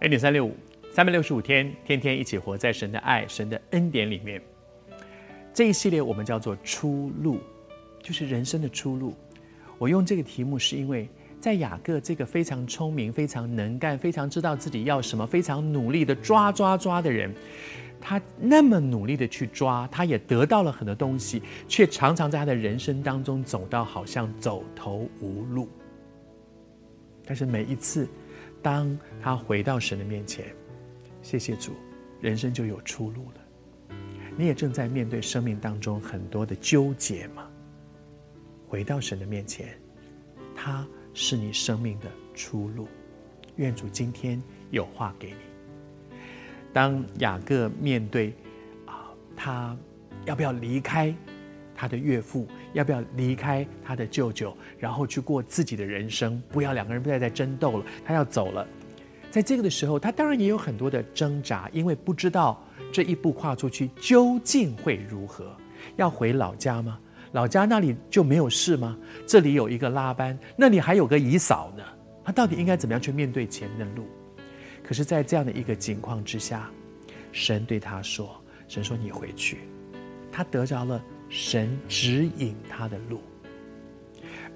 恩典三六五，三百六十五天，天天一起活在神的爱、神的恩典里面。这一系列我们叫做出路，就是人生的出路。我用这个题目是因为在雅各这个非常聪明、非常能干、非常知道自己要什么、非常努力的抓抓抓的人，他那么努力的去抓，他也得到了很多东西，却常常在他的人生当中走到好像走投无路。但是每一次，当他回到神的面前，谢谢主，人生就有出路了。你也正在面对生命当中很多的纠结吗？回到神的面前，他是你生命的出路。愿主今天有话给你。当雅各面对啊，他要不要离开他的岳父，要不要离开他的舅舅，然后去过自己的人生，不要两个人不再再争斗了，他要走了。在这个的时候，他当然也有很多的挣扎，因为不知道。这一步跨出去究竟会如何？要回老家吗？老家那里就没有事吗？这里有一个拉班，那里还有个姨嫂呢。他到底应该怎么样去面对前面的路？可是，在这样的一个情况之下，神对他说：“神说你回去。”他得着了神指引他的路，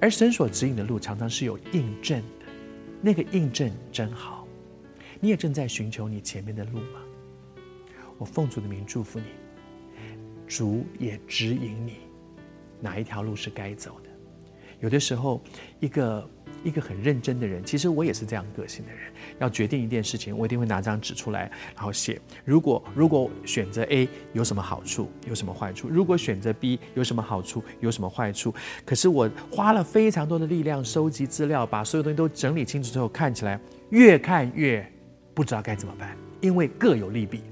而神所指引的路常常是有印证的。那个印证真好。你也正在寻求你前面的路吗？我奉主的名祝福你，主也指引你哪一条路是该走的。有的时候，一个一个很认真的人，其实我也是这样个性的人。要决定一件事情，我一定会拿张纸出来，然后写。如果如果选择 A 有什么好处，有什么坏处？如果选择 B 有什么好处，有什么坏处？可是我花了非常多的力量收集资料，把所有东西都整理清楚之后，看起来越看越不知道该怎么办，因为各有利弊。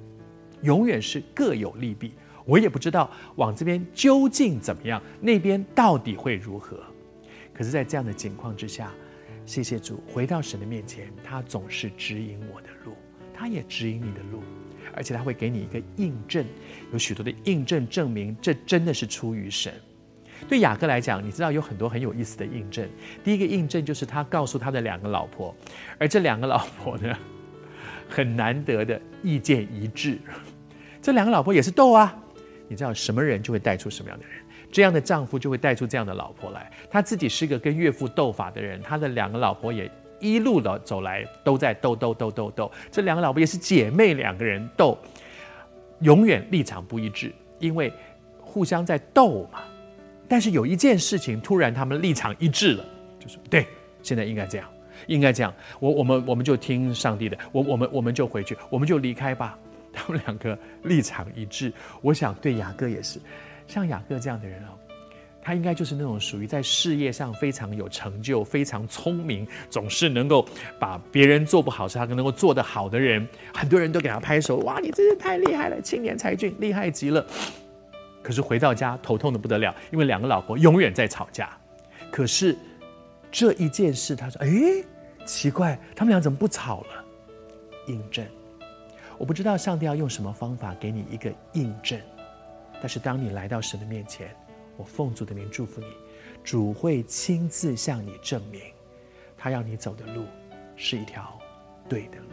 永远是各有利弊，我也不知道往这边究竟怎么样，那边到底会如何。可是，在这样的境况之下，谢谢主，回到神的面前，他总是指引我的路，他也指引你的路，而且他会给你一个印证，有许多的印证证明这真的是出于神。对雅各来讲，你知道有很多很有意思的印证。第一个印证就是他告诉他的两个老婆，而这两个老婆呢，很难得的意见一致，这两个老婆也是斗啊！你知道什么人就会带出什么样的人，这样的丈夫就会带出这样的老婆来。他自己是一个跟岳父斗法的人，他的两个老婆也一路的走来都在斗斗斗斗斗。这两个老婆也是姐妹，两个人斗，永远立场不一致，因为互相在斗嘛。但是有一件事情，突然他们立场一致了，就说对，现在应该这样。应该这样，我我们我们就听上帝的，我我们我们就回去，我们就离开吧。他们两个立场一致，我想对雅各也是，像雅各这样的人哦，他应该就是那种属于在事业上非常有成就、非常聪明，总是能够把别人做不好事，他能够做得好的人。很多人都给他拍手，哇，你真是太厉害了，青年才俊，厉害极了。可是回到家头痛得不得了，因为两个老婆永远在吵架。可是。这一件事，他说：“哎，奇怪，他们俩怎么不吵了？”印证，我不知道上帝要用什么方法给你一个印证，但是当你来到神的面前，我奉主的名祝福你，主会亲自向你证明，他要你走的路是一条对的路。